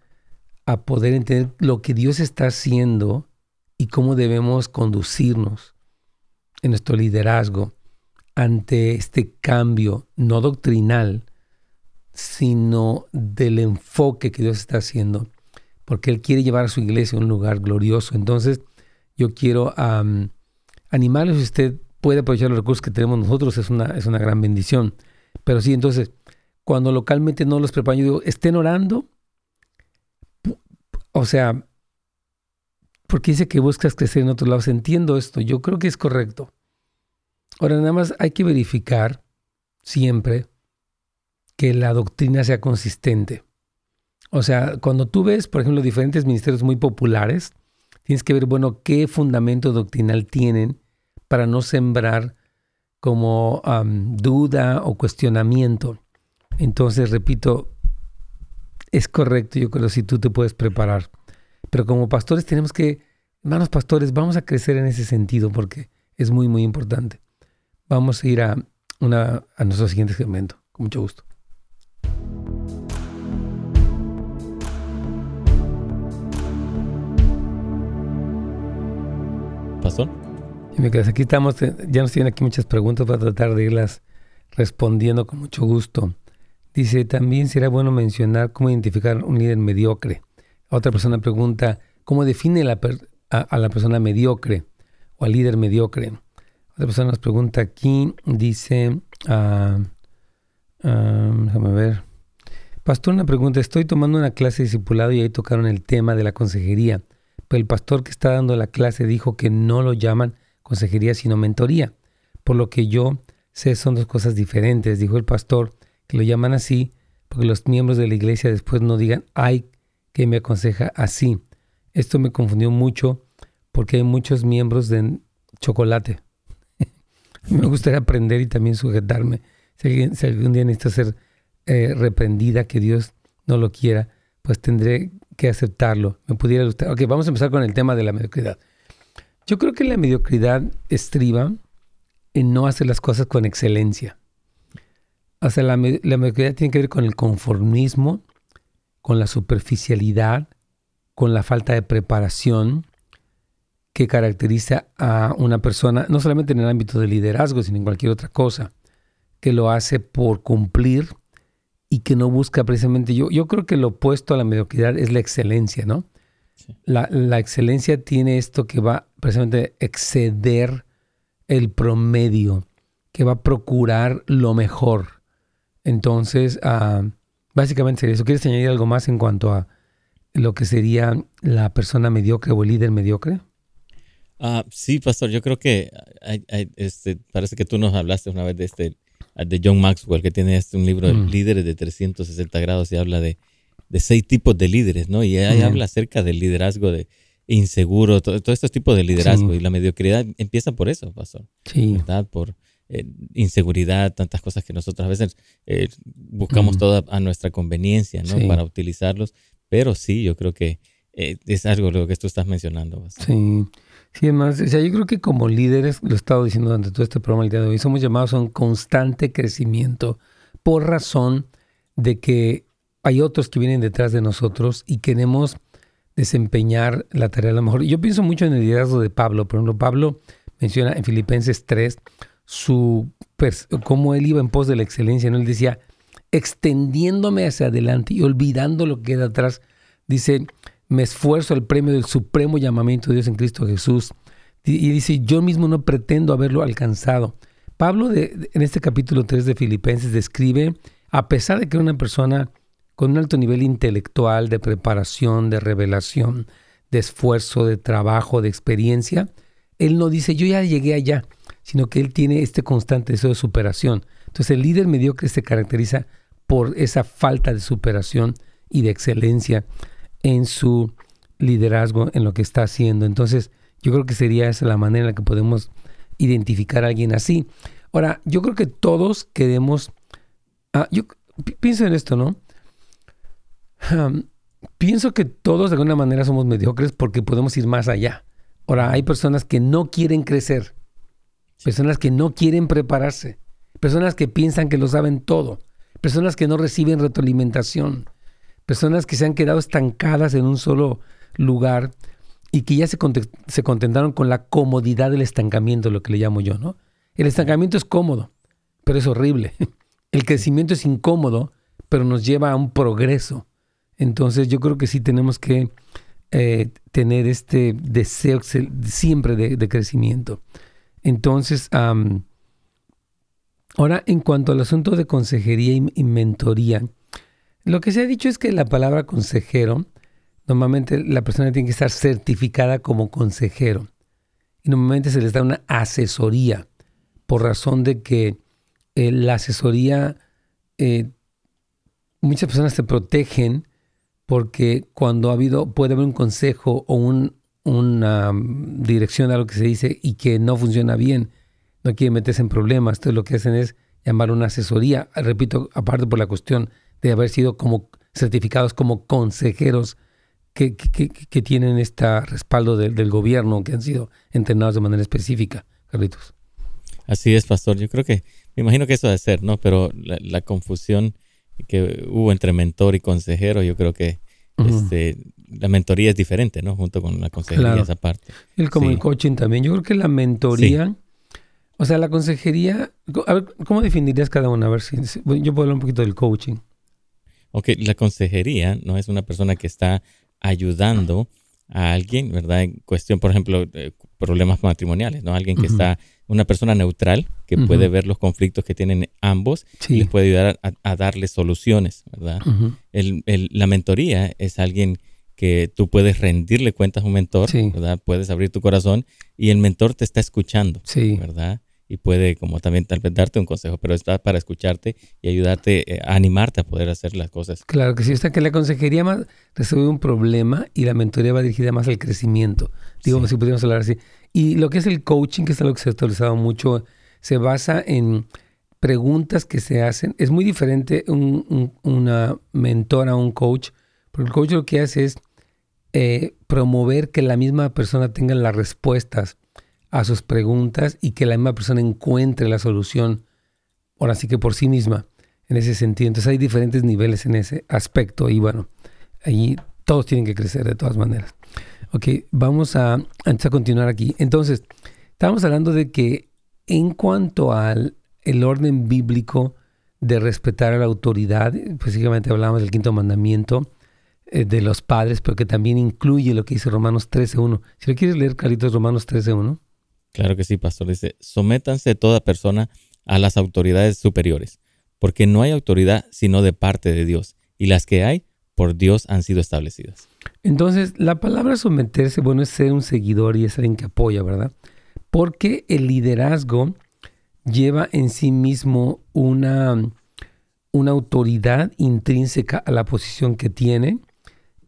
a poder entender lo que Dios está haciendo y cómo debemos conducirnos en nuestro liderazgo ante este cambio, no doctrinal, sino del enfoque que Dios está haciendo, porque Él quiere llevar a su iglesia a un lugar glorioso. Entonces, yo quiero um, animarles, usted puede aprovechar los recursos que tenemos nosotros, es una, es una gran bendición. Pero sí, entonces, cuando localmente no los preparan, yo digo, estén orando, o sea, porque dice que buscas crecer en otros lados. Entiendo esto, yo creo que es correcto. Ahora, nada más hay que verificar siempre que la doctrina sea consistente. O sea, cuando tú ves, por ejemplo, diferentes ministerios muy populares, tienes que ver, bueno, qué fundamento doctrinal tienen para no sembrar como duda o cuestionamiento. Entonces, repito, es correcto, yo creo, si tú te puedes preparar. Pero como pastores tenemos que, hermanos pastores, vamos a crecer en ese sentido porque es muy, muy importante. Vamos a ir a, una, a nuestro siguiente segmento. Con mucho gusto. Pastor. Aquí estamos, ya nos tienen aquí muchas preguntas para tratar de irlas respondiendo con mucho gusto. Dice, también será bueno mencionar cómo identificar un líder mediocre. Otra persona pregunta, ¿cómo define la a, la persona mediocre o al líder mediocre? Otra persona nos pregunta aquí, dice, uh, déjame ver. Pastor, una pregunta. Estoy tomando una clase de discipulado y ahí tocaron el tema de la consejería. Pero el pastor que está dando la clase dijo que no lo llaman consejería, sino mentoría. Por lo que yo sé son dos cosas diferentes. Dijo el pastor que lo llaman así porque los miembros de la iglesia después no digan, ay, que me aconseja así. Esto me confundió mucho porque hay muchos miembros de chocolate. Me gustaría aprender y también sujetarme. Si, algún día necesito ser eh, reprendida, que Dios no lo quiera, pues tendré que aceptarlo. Me pudiera gustar. Ok, vamos a empezar con el tema de la mediocridad. Yo creo que la mediocridad estriba en no hacer las cosas con excelencia. O sea, la, la mediocridad tiene que ver con el conformismo, con la superficialidad, con la falta de preparación que caracteriza a una persona, no solamente en el ámbito del liderazgo, sino en cualquier otra cosa, que lo hace por cumplir y que no busca precisamente yo. Yo creo que lo opuesto a la mediocridad es la excelencia, ¿no? La, la, excelencia tiene esto que va precisamente a exceder el promedio, que va a procurar lo mejor. Entonces, uh, básicamente sería eso. ¿Quieres añadir algo más en cuanto a lo que sería la persona mediocre o el líder mediocre? Uh, sí, pastor, yo creo que hay, hay, este, parece que tú nos hablaste una vez de este de John Maxwell, que tiene este, un libro, mm. Líderes de 360 grados, y habla de, de seis tipos de líderes, ¿no? Y ahí habla acerca del liderazgo de inseguro, todo, estos tipos de liderazgo. Y la mediocridad empieza por eso, pastor. Sí. ¿Verdad? Por eh, inseguridad, tantas cosas que nosotros a veces eh, buscamos todo a nuestra conveniencia, ¿no? Para utilizarlos. Pero sí, yo creo que eh, es algo lo que tú estás mencionando. Pastor. Sí. Sí, además, o sea, yo creo que como líderes, lo he estado diciendo durante todo este programa el día de hoy, somos llamados a un constante crecimiento por razón de que hay otros que vienen detrás de nosotros y queremos desempeñar la tarea a lo mejor. Yo pienso mucho en el liderazgo de Pablo. Por ejemplo, Pablo menciona en Filipenses 3 su cómo él iba en pos de la excelencia. ¿no? Él decía, extendiéndome hacia adelante y olvidando lo que queda atrás, dice, me esfuerzo al premio del supremo llamamiento de Dios en Cristo Jesús. Y dice, yo mismo no pretendo haberlo alcanzado. Pablo en este capítulo 3 de Filipenses describe, a pesar de que era una persona con un alto nivel intelectual, de preparación, de revelación, de esfuerzo, de trabajo, de experiencia, él no dice, yo ya llegué allá, sino que él tiene este constante deseo de superación. Entonces el líder mediocre se caracteriza por esa falta de superación y de excelencia en su liderazgo, en lo que está haciendo. Entonces, yo creo que sería esa la manera en la que podemos identificar a alguien así. Ahora, yo creo que todos queremos... Ah, yo pienso en esto, ¿no? pienso que todos de alguna manera somos mediocres porque podemos ir más allá. Ahora, hay personas que no quieren crecer, personas que no quieren prepararse, personas que piensan que lo saben todo, personas que no reciben retroalimentación, personas que se han quedado estancadas en un solo lugar y que ya se, se contentaron con la comodidad del estancamiento, lo que le llamo yo, ¿no? El estancamiento es cómodo, pero es horrible. El crecimiento es incómodo, pero nos lleva a un progreso. Entonces yo creo que sí tenemos que eh, tener este deseo siempre de, crecimiento. Entonces, ahora en cuanto al asunto de consejería y mentoría, lo que se ha dicho es que la palabra consejero, normalmente la persona tiene que estar certificada como consejero. Y normalmente se les da una asesoría, por razón de que eh, la asesoría, eh, muchas personas se protegen porque cuando ha habido, puede haber un consejo o un, una mm, dirección a lo que se dice y que no funciona bien, no quieren meterse en problemas. Entonces lo que hacen es llamar una asesoría, repito, aparte por la cuestión de haber sido como certificados como consejeros que, que, tienen este respaldo del gobierno, que han sido entrenados de manera específica, Carlitos. Así es, pastor. Yo creo que, me imagino que eso debe ser, ¿no? Pero la, confusión que hubo entre mentor y consejero, yo creo que este, la mentoría es diferente, ¿no? Junto con la consejería, esa parte. El como el coaching también. Yo creo que la mentoría, o sea, la consejería, a ver, ¿cómo definirías cada una? A ver si, yo puedo hablar un poquito del coaching. Ok, la consejería no es una persona que está ayudando a alguien, ¿verdad? En cuestión, por ejemplo, de problemas matrimoniales, ¿no? Alguien que está, una persona neutral que puede ver los conflictos que tienen ambos y les puede ayudar a, darles soluciones, ¿verdad? la mentoría es alguien que tú puedes rendirle cuentas a un mentor, ¿verdad? Puedes abrir tu corazón y el mentor te está escuchando, ¿verdad? Y puede como también tal vez darte un consejo, pero está para escucharte y ayudarte, eh, a animarte a poder hacer las cosas. Claro que sí, está que la consejería más resuelve un problema y la mentoría va dirigida más al crecimiento, digo, si pudiéramos hablar así. Y lo que es el coaching, que es algo que se ha actualizado mucho, se basa en preguntas que se hacen. Es muy diferente un, una mentora a un coach Porque el coach lo que hace es eh, promover que la misma persona tenga las respuestas a sus preguntas y que la misma persona encuentre la solución, ahora sí que por sí misma, en ese sentido. Entonces hay diferentes niveles en ese aspecto y bueno, ahí todos tienen que crecer de todas maneras. Ok, vamos a, a continuar aquí. Entonces, estábamos hablando de que en cuanto al el orden bíblico de respetar a la autoridad, específicamente hablamos del quinto mandamiento eh, de los padres, pero que también incluye lo que dice Romanos 13.1. Si lo quieres leer, Carlitos, Romanos 13.1. Claro que sí, pastor. Dice, sométanse toda persona a las autoridades superiores, porque no hay autoridad sino de parte de Dios, y las que hay por Dios han sido establecidas. Entonces, la palabra someterse, bueno, es ser un seguidor y es alguien que apoya, ¿verdad? Porque el liderazgo lleva en sí mismo una, una autoridad intrínseca a la posición que tiene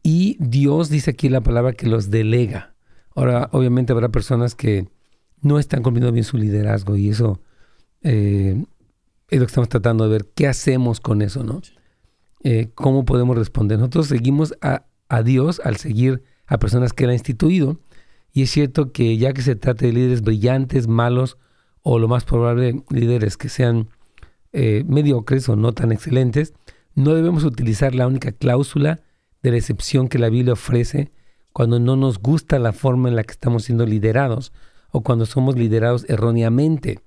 y Dios dice aquí la palabra que los delega. Ahora, obviamente habrá personas que no están cumpliendo bien su liderazgo y eso eh, es lo que estamos tratando de ver. ¿Qué hacemos con eso, no? Eh, ¿Cómo podemos responder? Nosotros seguimos a, a Dios al seguir a personas que Él ha instituido. Y es cierto que ya que se trata de líderes brillantes, malos, o lo más probable líderes que sean eh, mediocres o no tan excelentes, no debemos utilizar la única cláusula de la excepción que la Biblia ofrece cuando no nos gusta la forma en la que estamos siendo liderados o cuando somos liderados erróneamente,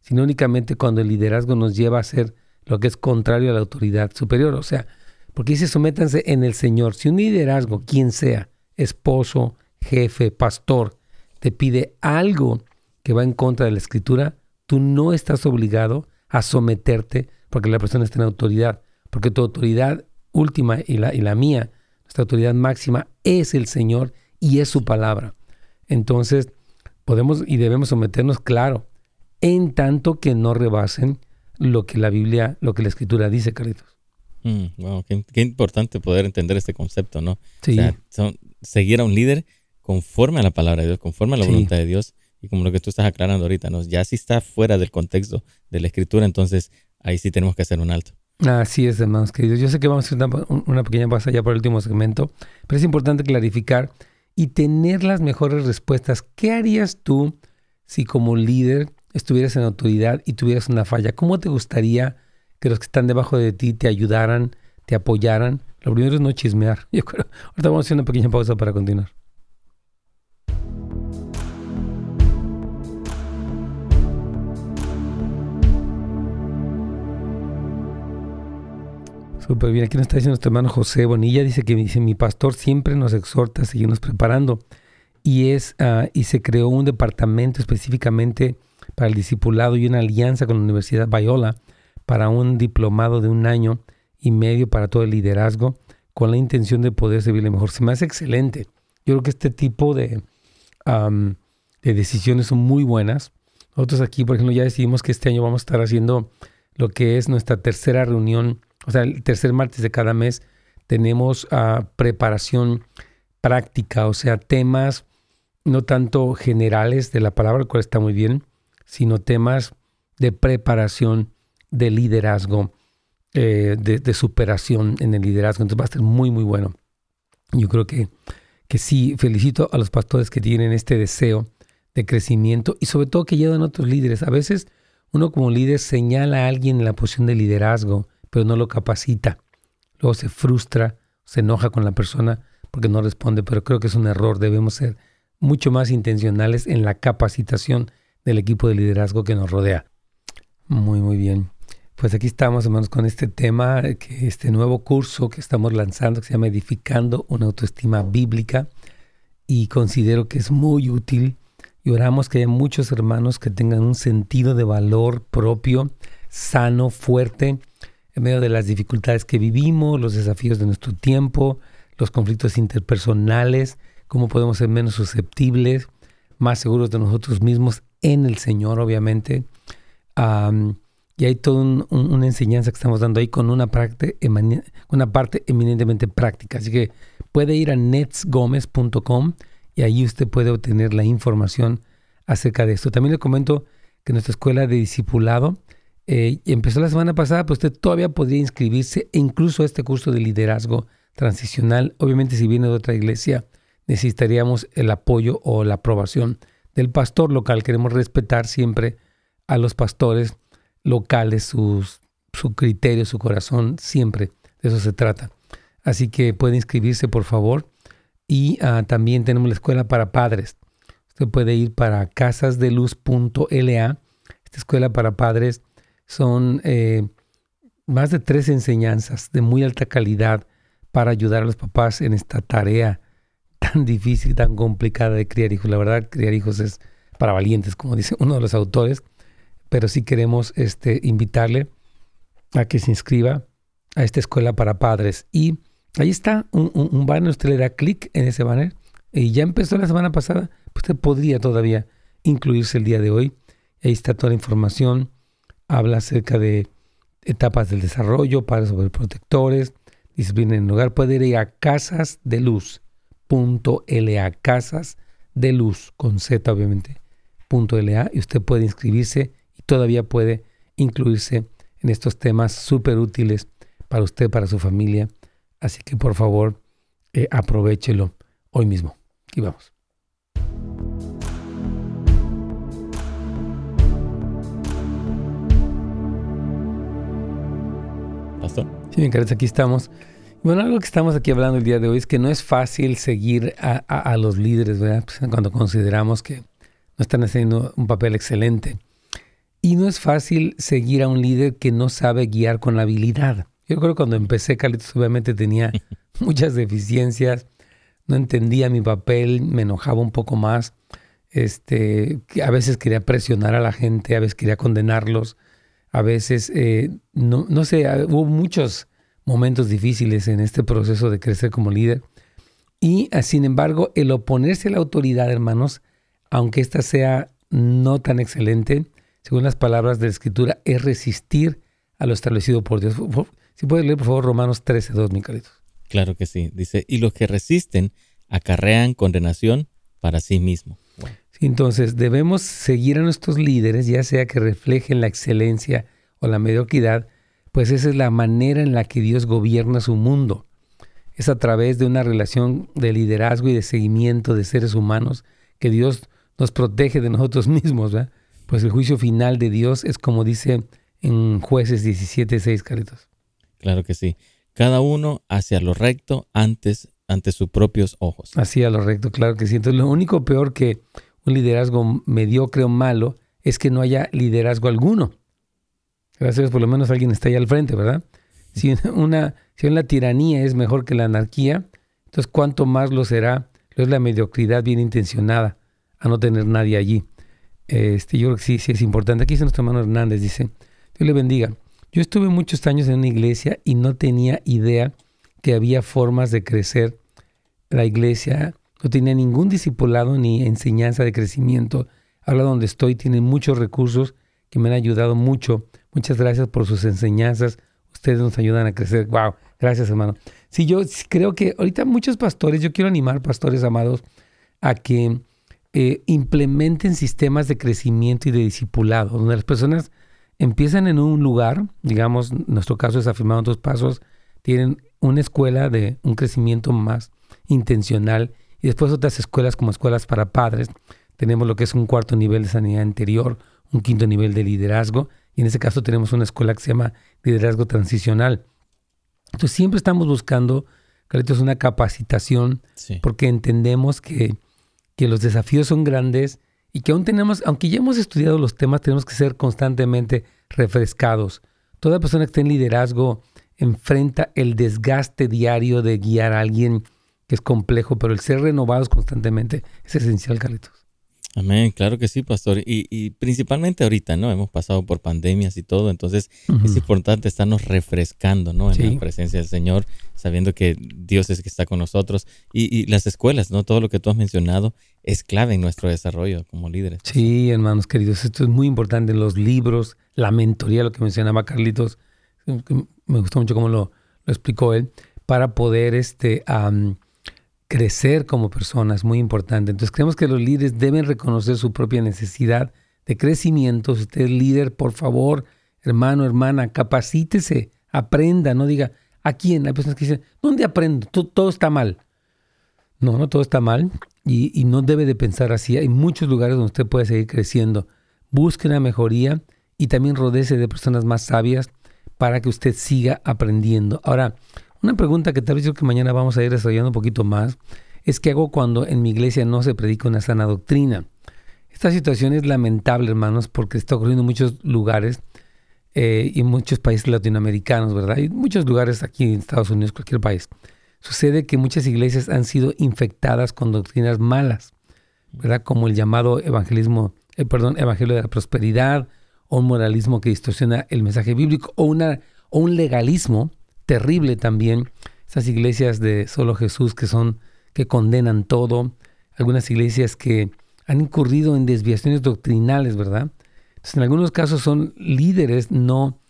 sino únicamente cuando el liderazgo nos lleva a hacer lo que es contrario a la autoridad superior. O sea, porque dice sométanse en el Señor. Si un liderazgo, quien sea, esposo, jefe, pastor, te pide algo que va en contra de la escritura, tú no estás obligado a someterte porque la persona está en autoridad, porque tu autoridad última y la, y la mía, nuestra autoridad máxima es el Señor y es su palabra. Entonces, podemos y debemos someternos, claro, en tanto que no rebasen lo que la Biblia, lo que la escritura dice, Carlitos. Mm, wow, qué, importante poder entender este concepto, ¿no? Sí. O sea, seguir a un líder conforme a la palabra de Dios, conforme a la voluntad de Dios. Y como lo que tú estás aclarando ahorita, ¿no? Ya si está fuera del contexto de la escritura, entonces ahí sí tenemos que hacer un alto. Así es, hermanos queridos. Yo sé que vamos a hacer una, pequeña pausa ya por el último segmento, pero es importante clarificar y tener las mejores respuestas. ¿Qué harías tú si como líder estuvieras en autoridad y tuvieras una falla? ¿Cómo te gustaría que los que están debajo de ti te ayudaran, te apoyaran. Lo primero es no chismear. Yo creo. Ahorita vamos a hacer una pequeña pausa para continuar. Súper bien. Aquí nos está diciendo nuestro hermano José Bonilla. Dice que dice, mi pastor siempre nos exhorta a seguirnos preparando. Y, es, ah, y se creó un departamento específicamente para el discipulado y una alianza con la Universidad Bayola para un diplomado de un año y medio para todo el liderazgo con la intención de poder servirle mejor. Se me hace excelente. Yo creo que este tipo de, de decisiones son muy buenas. Nosotros aquí, por ejemplo, ya decidimos que este año vamos a estar haciendo lo que es nuestra tercera reunión, o sea, el tercer martes de cada mes tenemos uh, preparación práctica, o sea, temas no tanto generales de la palabra, el cual está muy bien, sino temas de preparación de liderazgo, eh, de, superación en el liderazgo. Entonces va a ser muy, muy bueno. Yo creo que, que sí, felicito a los pastores que tienen este deseo de crecimiento y sobre todo que llevan a otros líderes. A veces uno como líder señala a alguien en la posición de liderazgo, pero no lo capacita. Luego se frustra, se enoja con la persona porque no responde, pero creo que es un error. Debemos ser mucho más intencionales en la capacitación del equipo de liderazgo que nos rodea. Muy, muy bien. Pues aquí estamos, hermanos, con este tema, que este nuevo curso que estamos lanzando, que se llama Edificando una autoestima bíblica, y considero que es muy útil. Y oramos que haya muchos hermanos que tengan un sentido de valor propio, sano, fuerte, en medio de las dificultades que vivimos, los desafíos de nuestro tiempo, los conflictos interpersonales, cómo podemos ser menos susceptibles, más seguros de nosotros mismos en el Señor, obviamente y hay toda una enseñanza que estamos dando ahí con una parte, eminentemente práctica. Así que puede ir a netsgomez.com y ahí usted puede obtener la información acerca de esto. También le comento que nuestra escuela de discipulado eh, empezó la semana pasada, pero usted todavía podría inscribirse e incluso a este curso de liderazgo transicional. Obviamente si viene de otra iglesia necesitaríamos el apoyo o la aprobación del pastor local. Queremos respetar siempre a los pastores locales, sus, su criterio, su corazón, siempre. De eso se trata. Así que puede inscribirse, por favor. Y ah, también tenemos la escuela para padres. Usted puede ir para casasdeluz.la. Esta escuela para padres son eh, más de tres enseñanzas de muy alta calidad para ayudar a los papás en esta tarea tan difícil, tan complicada de criar hijos. La verdad, criar hijos es para valientes, como dice uno de los autores, pero sí queremos este, invitarle a que se inscriba a esta escuela para padres. Y ahí está un, un, banner, usted le da clic en ese banner y ya empezó la semana pasada, usted podría todavía incluirse el día de hoy. Ahí está toda la información, habla acerca de etapas del desarrollo, padres protectores, disciplina en el hogar. Puede ir a casas de luz casas de luz, con Z obviamente, .la, y usted puede inscribirse y todavía puede incluirse en estos temas súper útiles para usted, para su familia. Así que por favor, eh, aprovechelo hoy mismo. Y vamos. Pastor. Sí, mi aquí estamos. Bueno, algo que estamos aquí hablando el día de hoy es que no es fácil seguir a, los líderes, ¿verdad? Pues, cuando consideramos que no están haciendo un papel excelente. Y no es fácil seguir a un líder que no sabe guiar con habilidad. Yo creo que cuando empecé, Carlitos, obviamente tenía muchas deficiencias, no entendía mi papel, me enojaba un poco más. Este, a veces quería presionar a la gente, a veces quería condenarlos, a veces, eh, no, no sé, hubo muchos momentos difíciles en este proceso de crecer como líder. Y ah, sin embargo, el oponerse a la autoridad, hermanos, aunque ésta sea no tan excelente, según las palabras de la Escritura, es resistir a lo establecido por Dios. Si puedes leer, por favor, Romanos 13, 2, mi Claro que sí. Dice, y los que resisten acarrean condenación para sí mismo. Entonces, debemos seguir a nuestros líderes, ya sea que reflejen la excelencia o la mediocridad, pues esa es la manera en la que Dios gobierna su mundo. Es a través de una relación de liderazgo y de seguimiento de seres humanos que Dios nos protege de nosotros mismos. Pues el juicio final de Dios es como dice en jueces 17, 6, Caritos. Claro que sí. Cada uno hacia lo recto antes ante sus propios ojos. Hacia lo recto, claro que sí. Entonces lo único peor que un liderazgo mediocre o malo es que no haya liderazgo alguno. Gracias por lo menos alguien está ahí al frente, ¿verdad? Si una, si una tiranía es mejor que la anarquía, entonces cuánto más lo será, lo es la mediocridad bien intencionada a no tener nadie allí. Este, yo creo que sí, sí es importante. Aquí dice nuestro hermano Hernández, dice, Dios le bendiga. Yo estuve muchos años en una iglesia y no tenía idea que había formas de crecer. La iglesia no tenía ningún discipulado ni enseñanza de crecimiento. Ahora donde estoy tiene muchos recursos que me han ayudado mucho Muchas gracias por sus enseñanzas. Ustedes nos ayudan a crecer. Wow, gracias hermano. Sí, yo creo que ahorita muchos pastores, yo quiero animar pastores amados a que eh, implementen sistemas de crecimiento y de discipulado, donde las personas empiezan en un lugar, digamos, nuestro caso es afirmado en dos pasos, tienen una escuela de un crecimiento más intencional y después otras escuelas como escuelas para padres. Tenemos lo que es un cuarto nivel de sanidad interior, un quinto nivel de liderazgo y en ese caso tenemos una escuela que se llama liderazgo transicional. Entonces siempre estamos buscando, Carlitos, una capacitación porque entendemos que, que los desafíos son grandes y que aún tenemos, aunque ya hemos estudiado los temas, tenemos que ser constantemente refrescados. Toda persona que esté en liderazgo enfrenta el desgaste diario de guiar a alguien que es complejo, pero el ser renovados constantemente es esencial, Carlitos. Amén, claro que sí, pastor. Y, principalmente ahorita, ¿no? Hemos pasado por pandemias y todo, entonces es importante estarnos refrescando, ¿no? En la presencia del Señor, sabiendo que Dios es que está con nosotros. Y, las escuelas, ¿no? Todo lo que tú has mencionado es clave en nuestro desarrollo como líderes. Sí, hermanos queridos, esto es muy importante. Los libros, la mentoría, lo que mencionaba Carlitos, me gustó mucho cómo lo, explicó él, para poder este, crecer como persona es muy importante. Entonces creemos que los líderes deben reconocer su propia necesidad de crecimiento. Si usted es líder, por favor, hermano, hermana, capacítese, aprenda, no diga, ¿A quién? Hay personas que dicen, ¿dónde aprendo? Todo, está mal. No, no todo está mal y, no debe de pensar así. Hay muchos lugares donde usted puede seguir creciendo. Busque una mejoría y también rodece de personas más sabias para que usted siga aprendiendo. Ahora, una pregunta que tal vez yo que mañana vamos a ir desarrollando un poquito más es qué hago cuando en mi iglesia no se predica una sana doctrina. Esta situación es lamentable, hermanos, porque está ocurriendo en muchos lugares eh, y muchos países latinoamericanos, ¿verdad? Y muchos lugares aquí en Estados Unidos, cualquier país. Sucede que muchas iglesias han sido infectadas con doctrinas malas, ¿verdad? Como el llamado evangelismo, eh, perdón, evangelio de la prosperidad, o un moralismo que distorsiona el mensaje bíblico, o, una, o un legalismo terrible también. Esas iglesias de solo Jesús que son, que condenan todo, algunas iglesias que han incurrido en desviaciones doctrinales, ¿verdad? Entonces, en algunos casos son líderes no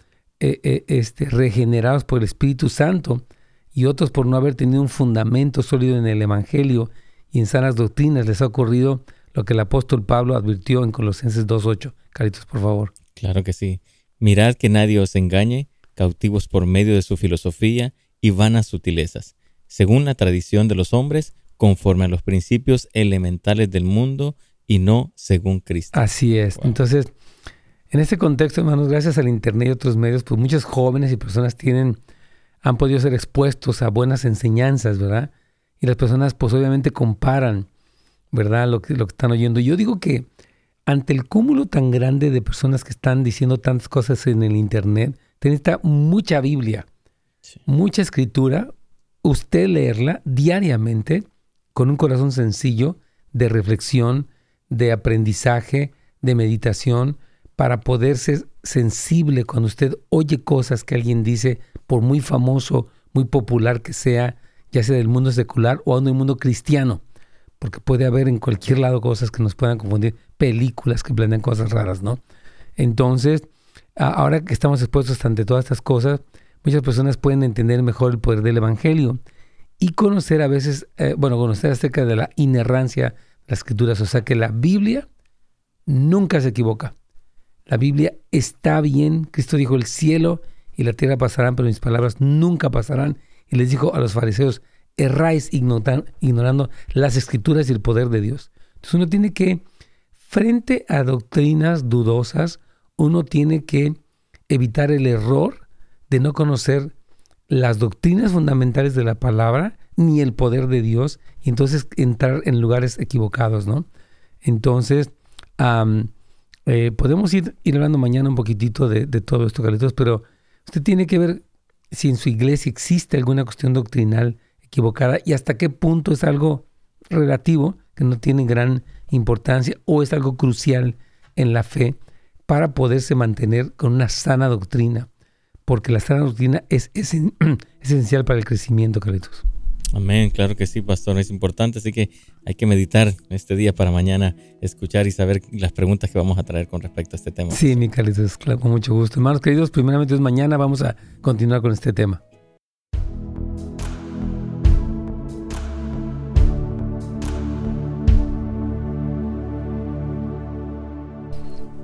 eh, eh, este, regenerados por el Espíritu Santo y otros por no haber tenido un fundamento sólido en el Evangelio y en sanas doctrinas. Les ha ocurrido lo que el apóstol Pablo advirtió en Colosenses 2.8. Caritos, por favor. Claro que sí. Mirad que nadie os engañe, cautivos por medio de su filosofía y vanas sutilezas, según la tradición de los hombres, conforme a los principios elementales del mundo y no según Cristo. Así es. Entonces, en este contexto, hermanos, gracias al Internet y otros medios, pues muchos jóvenes y personas tienen, han podido ser expuestos a buenas enseñanzas, ¿verdad? Y las personas, pues obviamente comparan, ¿verdad? Lo que, lo que están oyendo. Yo digo que ante el cúmulo tan grande de personas que están diciendo tantas cosas en el Internet, necesita mucha Biblia, mucha escritura, usted leerla diariamente con un corazón sencillo de reflexión, de aprendizaje, de meditación, para poder ser sensible cuando usted oye cosas que alguien dice, por muy famoso, muy popular que sea, ya sea del mundo secular o del mundo cristiano, porque puede haber en cualquier lado cosas que nos puedan confundir, películas que planean cosas raras, ¿no? Entonces, ahora que estamos expuestos ante todas estas cosas, muchas personas pueden entender mejor el poder del Evangelio y conocer a veces, eh, bueno, conocer acerca de la inerrancia de las escrituras. O sea que la Biblia nunca se equivoca. La Biblia está bien. Cristo dijo, el cielo y la tierra pasarán, pero mis palabras nunca pasarán. Y les dijo a los fariseos, erráis ignorando las escrituras y el poder de Dios. Entonces uno tiene que, frente a doctrinas dudosas, uno tiene que evitar el error de no conocer las doctrinas fundamentales de la palabra ni el poder de Dios y entonces entrar en lugares equivocados, ¿no? Entonces, eh, podemos ir, hablando mañana un poquitito de, todo esto, Carlitos, pero usted tiene que ver si en su iglesia existe alguna cuestión doctrinal equivocada y hasta qué punto es algo relativo, que no tiene gran importancia, o es algo crucial en la fe para poderse mantener con una sana doctrina porque la sana doctrina es, esencial para el crecimiento, Carlitos. Amén, claro que sí, pastor, es importante, así que hay que meditar este día para mañana, escuchar y saber las preguntas que vamos a traer con respecto a este tema. Sí, mi Carlitos, claro, con mucho gusto. Hermanos queridos, primeramente mañana vamos a continuar con este tema.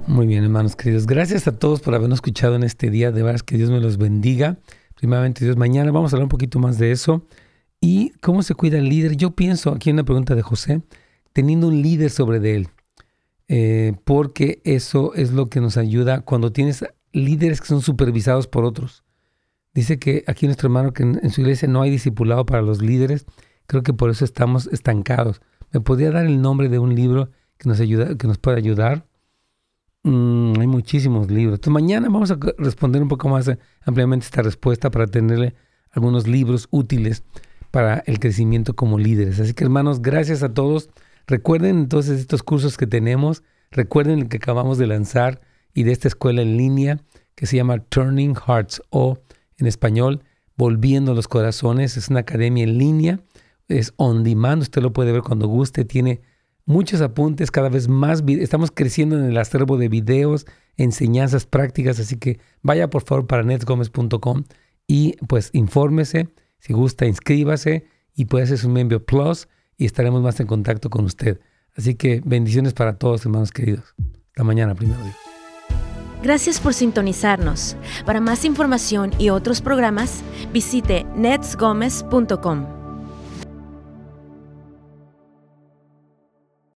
Muy bien, hermanos queridos. Gracias a todos por habernos escuchado en este día. De verdad que Dios me los bendiga. Primeramente, Dios, mañana vamos a hablar un poquito más de eso. ¿Y cómo se cuida el líder? Yo pienso, aquí en una pregunta de José, teniendo un líder sobre él. Eh, porque eso es lo que nos ayuda cuando tienes líderes que son supervisados por otros. Dice que aquí nuestro hermano que en, su iglesia no hay discipulado para los líderes. Creo que por eso estamos estancados. ¿Me podría dar el nombre de un libro que nos, ayuda, que nos pueda ayudar? Mm, hay muchísimos libros. Entonces mañana vamos a responder un poco más eh, ampliamente esta respuesta para tenerle algunos libros útiles para el crecimiento como líderes. Así que hermanos, gracias a todos. Recuerden entonces estos cursos que tenemos. Recuerden el que acabamos de lanzar y de esta escuela en línea que se llama Turning Hearts o en español Volviendo los Corazones. Es una academia en línea. Es on demand. Usted lo puede ver cuando guste. Tiene muchos apuntes, cada vez más. Estamos creciendo en el acervo de videos, enseñanzas prácticas, así que vaya por favor para netsgomez.com y pues infórmese, si gusta inscríbase y puede hacer su miembro plus y estaremos más en contacto con usted. Así que bendiciones para todos, hermanos queridos. Hasta mañana, primero Dios. Gracias por sintonizarnos. Para más información y otros programas, visite netsgomez.com.